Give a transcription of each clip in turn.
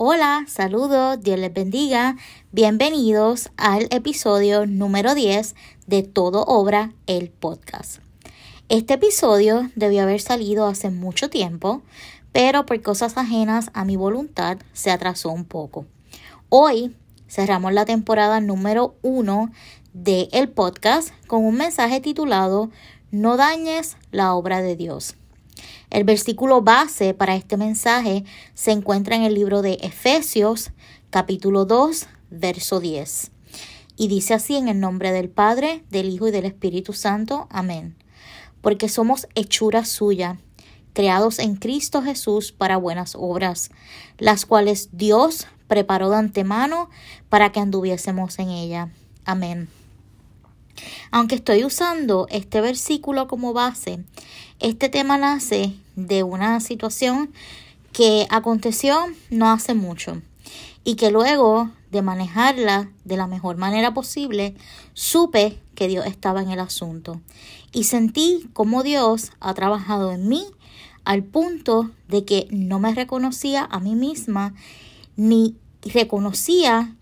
Hola, saludos, Dios les bendiga. Bienvenidos al episodio número 10 de Todo Obra, el podcast. Este episodio debió haber salido hace mucho tiempo, pero por cosas ajenas a mi voluntad se atrasó un poco. Hoy cerramos la temporada número 1 del el podcast con un mensaje titulado No dañes la obra de Dios. El versículo base para este mensaje se encuentra en el libro de Efesios, capítulo 2, verso 10. Y dice así en el nombre del Padre, del Hijo y del Espíritu Santo. Amén. Porque somos hechura suya, creados en Cristo Jesús para buenas obras, las cuales Dios preparó de antemano para que anduviésemos en ella. Amén. Aunque estoy usando este versículo como base, este tema nace de una situación que aconteció no hace mucho y que luego de manejarla de la mejor manera posible, supe que Dios estaba en el asunto y sentí como Dios ha trabajado en mí al punto de que no me reconocía a mí misma ni reconocía,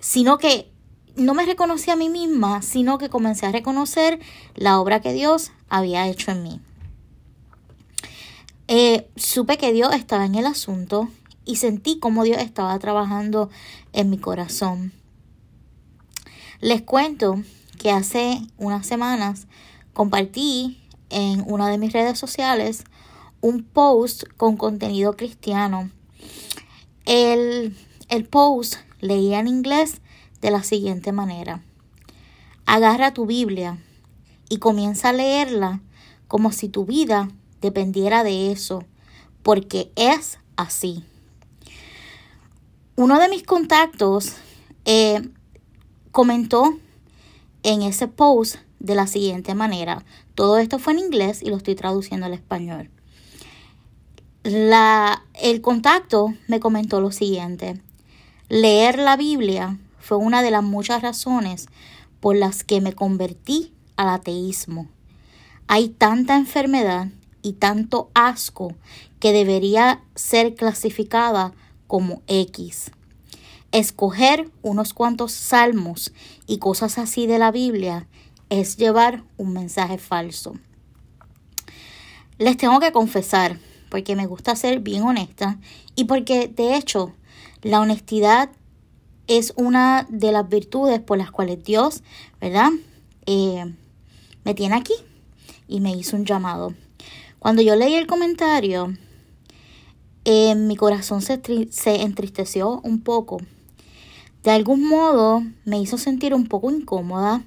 sino que no me reconocí a mí misma, sino que comencé a reconocer la obra que Dios había hecho en mí. Eh, supe que Dios estaba en el asunto y sentí como Dios estaba trabajando en mi corazón. Les cuento que hace unas semanas compartí en una de mis redes sociales un post con contenido cristiano. El, el post leía en inglés de la siguiente manera. Agarra tu Biblia y comienza a leerla como si tu vida dependiera de eso, porque es así. Uno de mis contactos eh, comentó en ese post de la siguiente manera. Todo esto fue en inglés y lo estoy traduciendo al español. La, el contacto me comentó lo siguiente. Leer la Biblia fue una de las muchas razones por las que me convertí al ateísmo. Hay tanta enfermedad y tanto asco que debería ser clasificada como X. Escoger unos cuantos salmos y cosas así de la Biblia es llevar un mensaje falso. Les tengo que confesar, porque me gusta ser bien honesta y porque de hecho la honestidad es una de las virtudes por las cuales Dios, ¿verdad? Eh, me tiene aquí y me hizo un llamado. Cuando yo leí el comentario, eh, mi corazón se, se entristeció un poco. De algún modo me hizo sentir un poco incómoda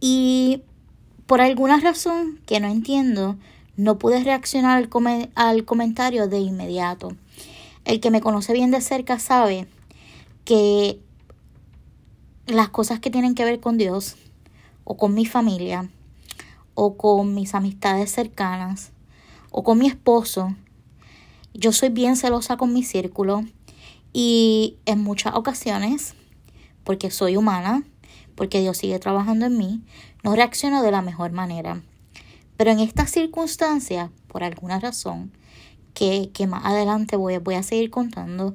y por alguna razón que no entiendo, no pude reaccionar al, al comentario de inmediato. El que me conoce bien de cerca sabe que las cosas que tienen que ver con Dios o con mi familia o con mis amistades cercanas o con mi esposo, yo soy bien celosa con mi círculo y en muchas ocasiones, porque soy humana, porque Dios sigue trabajando en mí, no reacciono de la mejor manera. Pero en estas circunstancias, por alguna razón, que, que más adelante voy, voy a seguir contando,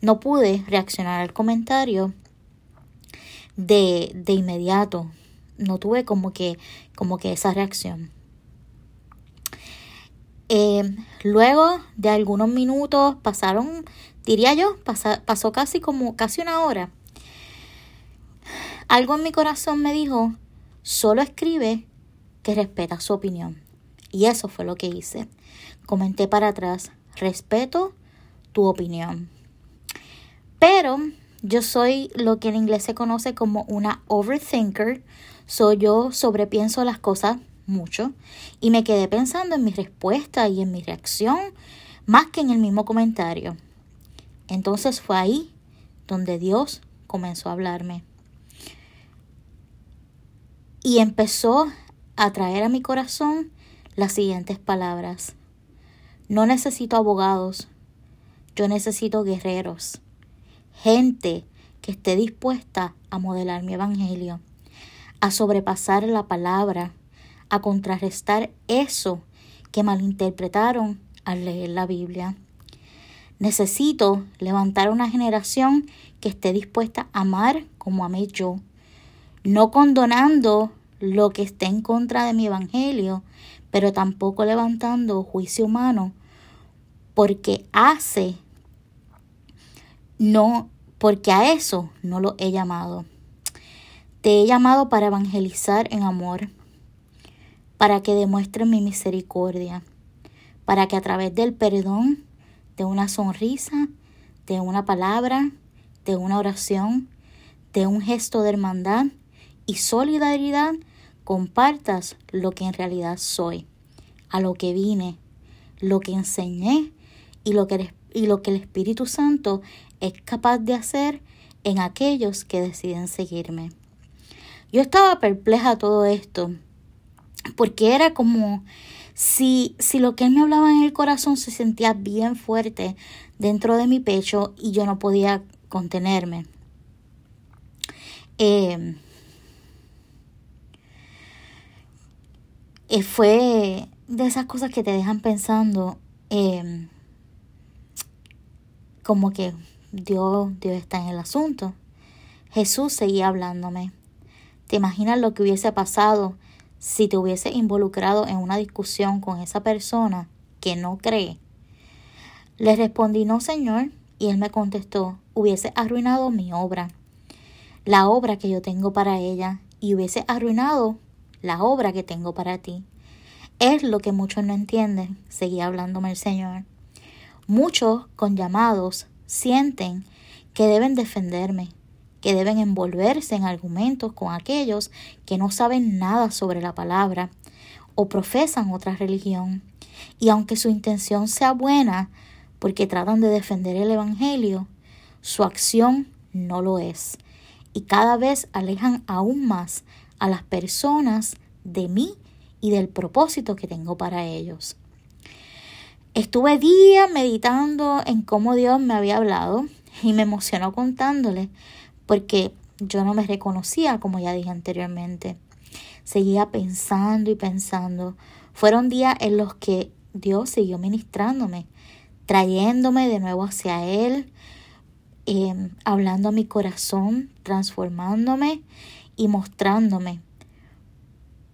no pude reaccionar al comentario de, de inmediato. No tuve como que, como que esa reacción. Eh, luego de algunos minutos pasaron, diría yo, pasó casi como casi una hora. Algo en mi corazón me dijo, solo escribe que respeta su opinión. Y eso fue lo que hice. Comenté para atrás, respeto tu opinión. Pero yo soy lo que en inglés se conoce como una overthinker. Soy yo sobrepienso las cosas mucho y me quedé pensando en mi respuesta y en mi reacción más que en el mismo comentario. Entonces fue ahí donde Dios comenzó a hablarme. Y empezó a traer a mi corazón las siguientes palabras. No necesito abogados, yo necesito guerreros gente que esté dispuesta a modelar mi evangelio, a sobrepasar la palabra, a contrarrestar eso que malinterpretaron al leer la Biblia. Necesito levantar una generación que esté dispuesta a amar como amé yo, no condonando lo que esté en contra de mi evangelio, pero tampoco levantando juicio humano, porque hace, no, porque a eso no lo he llamado. Te he llamado para evangelizar en amor, para que demuestres mi misericordia, para que a través del perdón, de una sonrisa, de una palabra, de una oración, de un gesto de hermandad y solidaridad, compartas lo que en realidad soy, a lo que vine, lo que enseñé y lo que, y lo que el Espíritu Santo es capaz de hacer en aquellos que deciden seguirme. Yo estaba perpleja a todo esto, porque era como si, si lo que él me hablaba en el corazón se sentía bien fuerte dentro de mi pecho y yo no podía contenerme. Eh, Eh, fue de esas cosas que te dejan pensando em, como que Dios, Dios está en el asunto. Jesús seguía hablándome. ¿Te imaginas lo que hubiese pasado si te hubiese involucrado en una discusión con esa persona que no cree? Le respondí, no, Señor, y él me contestó, hubiese arruinado mi obra, la obra que yo tengo para ella, y hubiese arruinado la obra que tengo para ti. Es lo que muchos no entienden, seguía hablándome el Señor. Muchos con llamados sienten que deben defenderme, que deben envolverse en argumentos con aquellos que no saben nada sobre la palabra o profesan otra religión. Y aunque su intención sea buena, porque tratan de defender el Evangelio, su acción no lo es. Y cada vez alejan aún más a las personas de mí y del propósito que tengo para ellos. Estuve días meditando en cómo Dios me había hablado y me emocionó contándole porque yo no me reconocía como ya dije anteriormente. Seguía pensando y pensando. Fueron días en los que Dios siguió ministrándome, trayéndome de nuevo hacia Él, eh, hablando a mi corazón, transformándome y mostrándome.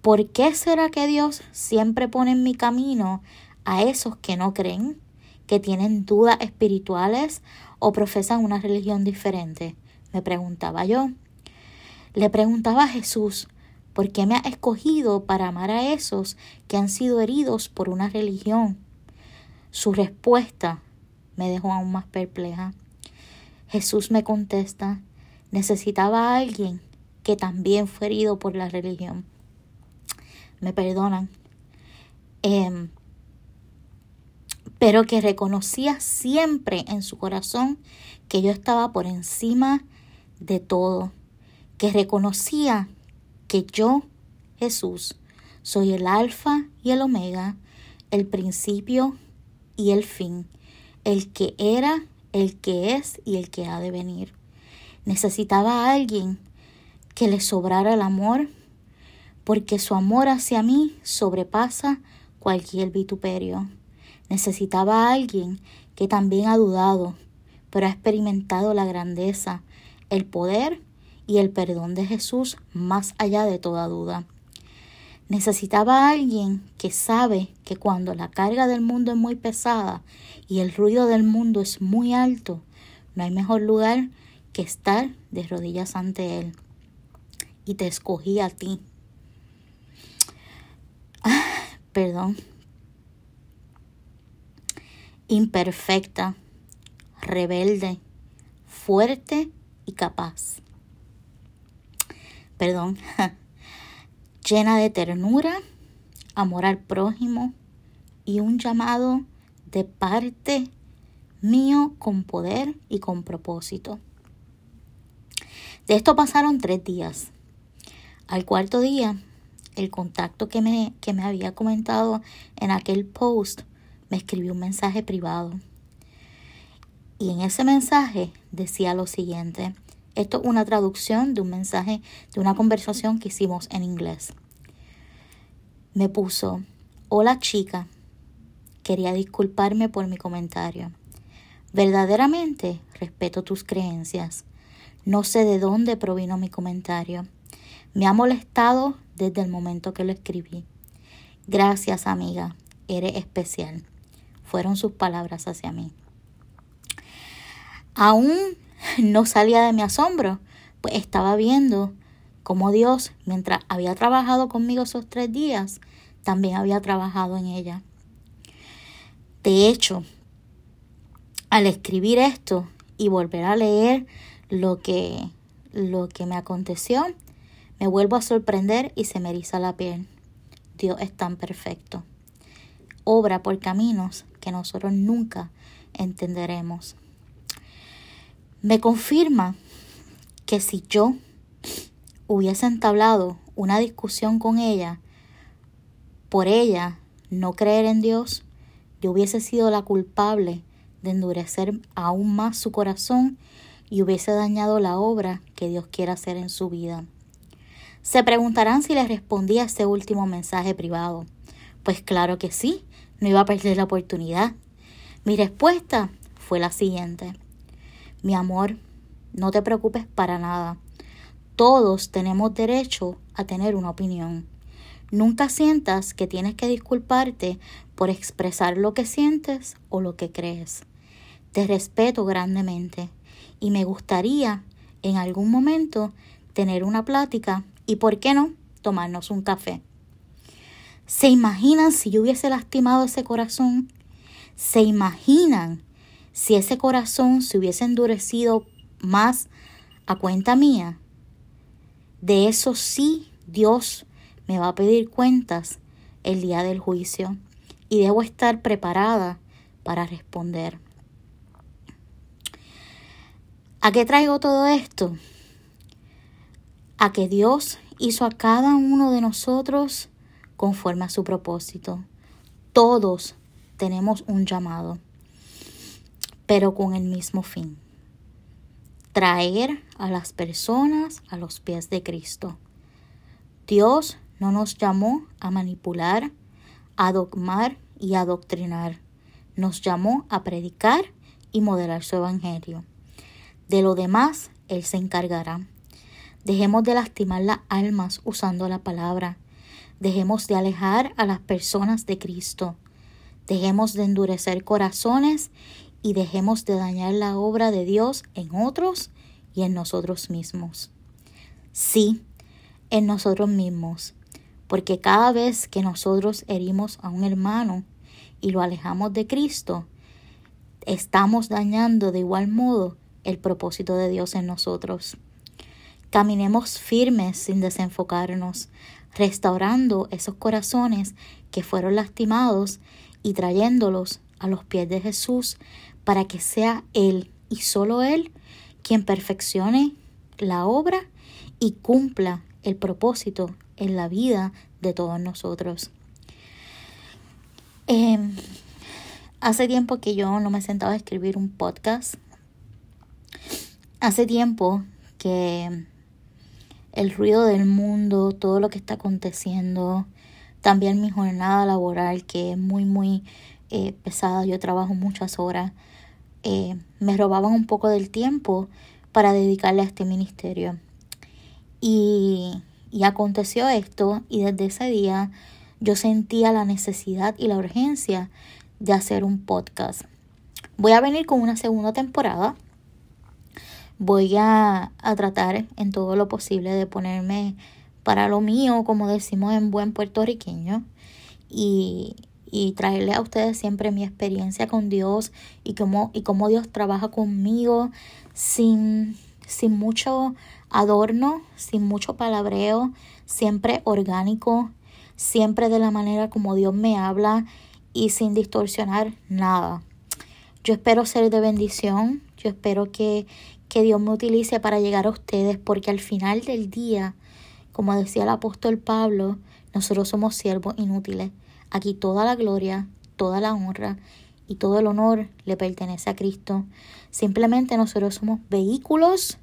¿Por qué será que Dios siempre pone en mi camino a esos que no creen, que tienen dudas espirituales o profesan una religión diferente? Me preguntaba yo. Le preguntaba a Jesús, ¿por qué me ha escogido para amar a esos que han sido heridos por una religión? Su respuesta me dejó aún más perpleja. Jesús me contesta, necesitaba a alguien que también fue herido por la religión. Me perdonan. Em, pero que reconocía siempre en su corazón que yo estaba por encima de todo, que reconocía que yo, Jesús, soy el alfa y el omega, el principio y el fin, el que era, el que es y el que ha de venir. Necesitaba a alguien que le sobrara el amor, porque su amor hacia mí sobrepasa cualquier vituperio. Necesitaba a alguien que también ha dudado, pero ha experimentado la grandeza, el poder y el perdón de Jesús más allá de toda duda. Necesitaba a alguien que sabe que cuando la carga del mundo es muy pesada y el ruido del mundo es muy alto, no hay mejor lugar que estar de rodillas ante Él y te escogí a ti. Ah, perdón. Imperfecta, rebelde, fuerte y capaz. Perdón. Llena de ternura, amor al prójimo y un llamado de parte mío con poder y con propósito. De esto pasaron tres días. Al cuarto día, el contacto que me, que me había comentado en aquel post me escribió un mensaje privado. Y en ese mensaje decía lo siguiente. Esto es una traducción de un mensaje, de una conversación que hicimos en inglés. Me puso, hola chica, quería disculparme por mi comentario. Verdaderamente respeto tus creencias. No sé de dónde provino mi comentario. Me ha molestado desde el momento que lo escribí. Gracias, amiga. Eres especial. Fueron sus palabras hacia mí. Aún no salía de mi asombro, pues estaba viendo cómo Dios, mientras había trabajado conmigo esos tres días, también había trabajado en ella. De hecho, al escribir esto y volver a leer lo que, lo que me aconteció, me vuelvo a sorprender y se me eriza la piel. Dios es tan perfecto. Obra por caminos que nosotros nunca entenderemos. Me confirma que si yo hubiese entablado una discusión con ella, por ella no creer en Dios, yo hubiese sido la culpable de endurecer aún más su corazón y hubiese dañado la obra que Dios quiere hacer en su vida. Se preguntarán si les respondí a ese último mensaje privado. Pues claro que sí, no iba a perder la oportunidad. Mi respuesta fue la siguiente. Mi amor, no te preocupes para nada. Todos tenemos derecho a tener una opinión. Nunca sientas que tienes que disculparte por expresar lo que sientes o lo que crees. Te respeto grandemente y me gustaría en algún momento tener una plática y, ¿por qué no?, tomarnos un café. ¿Se imaginan si yo hubiese lastimado ese corazón? ¿Se imaginan si ese corazón se hubiese endurecido más a cuenta mía? De eso sí Dios me va a pedir cuentas el día del juicio y debo estar preparada para responder. ¿A qué traigo todo esto? A que Dios hizo a cada uno de nosotros conforme a su propósito. Todos tenemos un llamado, pero con el mismo fin. Traer a las personas a los pies de Cristo. Dios no nos llamó a manipular, a dogmar y a adoctrinar. Nos llamó a predicar y modelar su evangelio. De lo demás, Él se encargará. Dejemos de lastimar las almas usando la palabra. Dejemos de alejar a las personas de Cristo. Dejemos de endurecer corazones y dejemos de dañar la obra de Dios en otros y en nosotros mismos. Sí, en nosotros mismos, porque cada vez que nosotros herimos a un hermano y lo alejamos de Cristo, estamos dañando de igual modo el propósito de Dios en nosotros. Caminemos firmes sin desenfocarnos, restaurando esos corazones que fueron lastimados y trayéndolos a los pies de Jesús para que sea Él y solo Él quien perfeccione la obra y cumpla el propósito en la vida de todos nosotros. Em, hace tiempo que yo no me sentaba a escribir un podcast. Hace tiempo que el ruido del mundo, todo lo que está aconteciendo, también mi jornada laboral que es muy, muy eh, pesada, yo trabajo muchas horas, eh, me robaban un poco del tiempo para dedicarle a este ministerio. Y, y aconteció esto y desde ese día yo sentía la necesidad y la urgencia de hacer un podcast. Voy a venir con una segunda temporada voy a, tratar en todo lo posible de ponerme para lo mío, como decimos en buen puertorriqueño, y, y traerle a ustedes siempre mi experiencia con Dios y cómo, y cómo Dios trabaja conmigo sin, sin mucho adorno, sin mucho palabreo, siempre orgánico, siempre de la manera como Dios me habla y sin distorsionar nada. Yo espero ser de bendición, yo espero que, que Dios me utilice para llegar a ustedes, porque al final del día, como decía el apóstol Pablo, nosotros somos siervos inútiles. Aquí toda la gloria, toda la honra y todo el honor le pertenece a Cristo. Simplemente nosotros somos vehículos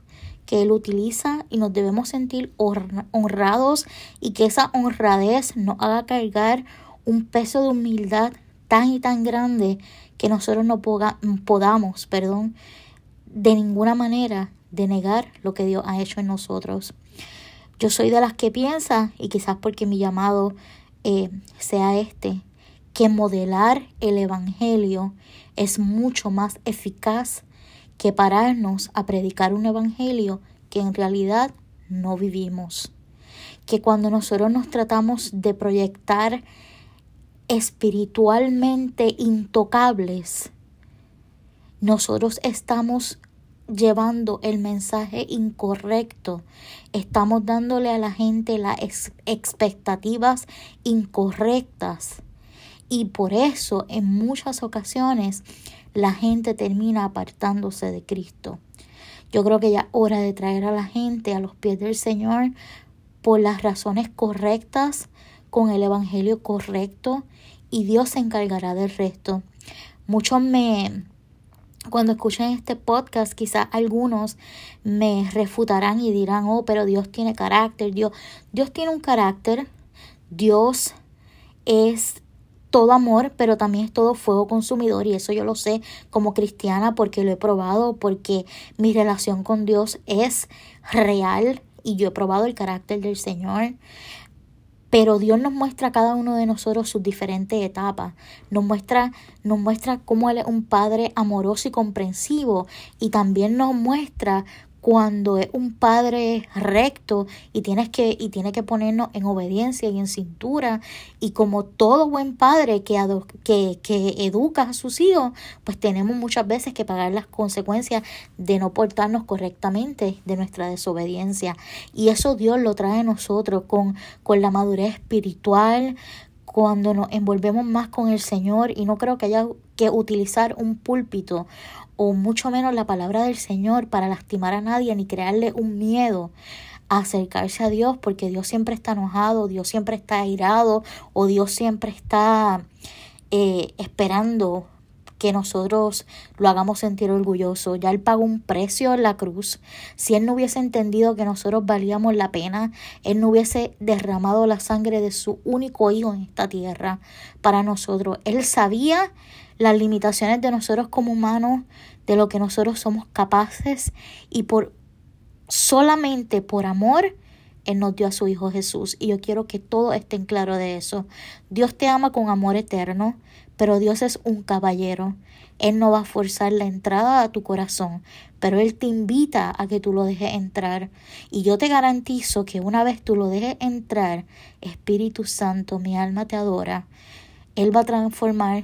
que Él utiliza y nos debemos sentir honrados y que esa honradez nos haga cargar un peso de humildad tan y tan grande que nosotros no podamos, perdón, de ninguna manera denegar lo que Dios ha hecho en nosotros. Yo soy de las que piensa, y quizás porque mi llamado eh, sea este, que modelar el Evangelio es mucho más eficaz que pararnos a predicar un Evangelio que en realidad no vivimos. Que cuando nosotros nos tratamos de proyectar espiritualmente intocables, nosotros estamos llevando el mensaje incorrecto, estamos dándole a la gente las expectativas incorrectas y por eso en muchas ocasiones la gente termina apartándose de Cristo. Yo creo que ya es hora de traer a la gente a los pies del Señor por las razones correctas, con el Evangelio correcto y Dios se encargará del resto. Muchos me, cuando escuchen este podcast, quizás algunos me refutarán y dirán, oh, pero Dios tiene carácter, Dios, Dios tiene un carácter, Dios es todo amor, pero también es todo fuego consumidor y eso yo lo sé como cristiana porque lo he probado, porque mi relación con Dios es real y yo he probado el carácter del Señor. Pero Dios nos muestra a cada uno de nosotros sus diferentes etapas. Nos muestra, nos muestra cómo Él es un Padre amoroso y comprensivo. Y también nos muestra cuando es un padre recto y tienes que y tiene que ponernos en obediencia y en cintura y como todo buen padre que, que, que educa a sus hijos pues tenemos muchas veces que pagar las consecuencias de no portarnos correctamente de nuestra desobediencia. Y eso Dios lo trae a nosotros con, con la madurez espiritual cuando nos envolvemos más con el Señor y no creo que haya que utilizar un púlpito o mucho menos la palabra del Señor para lastimar a nadie ni crearle un miedo a acercarse a Dios porque Dios siempre está enojado, Dios siempre está airado o Dios siempre está eh, esperando que nosotros lo hagamos sentir orgulloso. Ya Él pagó un precio en la cruz. Si Él no hubiese entendido que nosotros valíamos la pena, Él no hubiese derramado la sangre de su único hijo en esta tierra para nosotros. Él sabía las limitaciones de nosotros como humanos, de lo que nosotros somos capaces y por solamente por amor él nos dio a su Hijo Jesús y yo quiero que todos estén claros de eso. Dios te ama con amor eterno, pero Dios es un caballero. Él no va a forzar la entrada a tu corazón, pero Él te invita a que tú lo dejes entrar. Y yo te garantizo que una vez tú lo dejes entrar, Espíritu Santo, mi alma te adora, Él va a transformar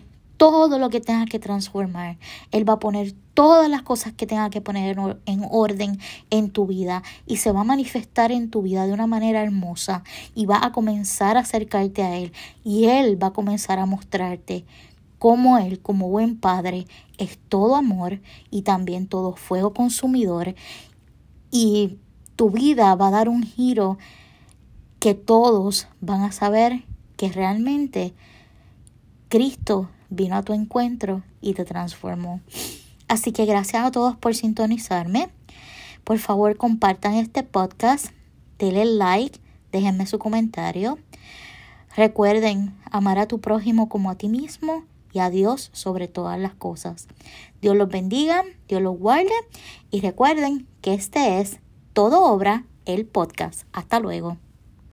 todo lo que tenga que transformar. Él va a poner todas las cosas que tenga que poner en orden en tu vida y se va a manifestar en tu vida de una manera hermosa y va a comenzar a acercarte a Él y Él va a comenzar a mostrarte cómo Él, como buen Padre, es todo amor y también todo fuego consumidor y tu vida va a dar un giro que todos van a saber que realmente Cristo vino a tu encuentro y te transformó. Así que gracias a todos por sintonizarme. Por favor, compartan este podcast, denle like, déjenme su comentario. Recuerden amar a tu prójimo como a ti mismo y a Dios sobre todas las cosas. Dios los bendiga, Dios los guarde y recuerden que este es Todo Obra, el podcast. Hasta luego.